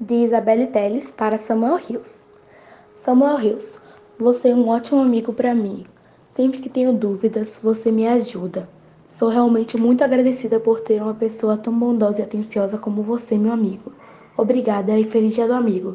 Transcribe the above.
de Isabelle Teles para Samuel Rios. Samuel Rios, você é um ótimo amigo para mim. Sempre que tenho dúvidas, você me ajuda. Sou realmente muito agradecida por ter uma pessoa tão bondosa e atenciosa como você, meu amigo. Obrigada e feliz dia do amigo.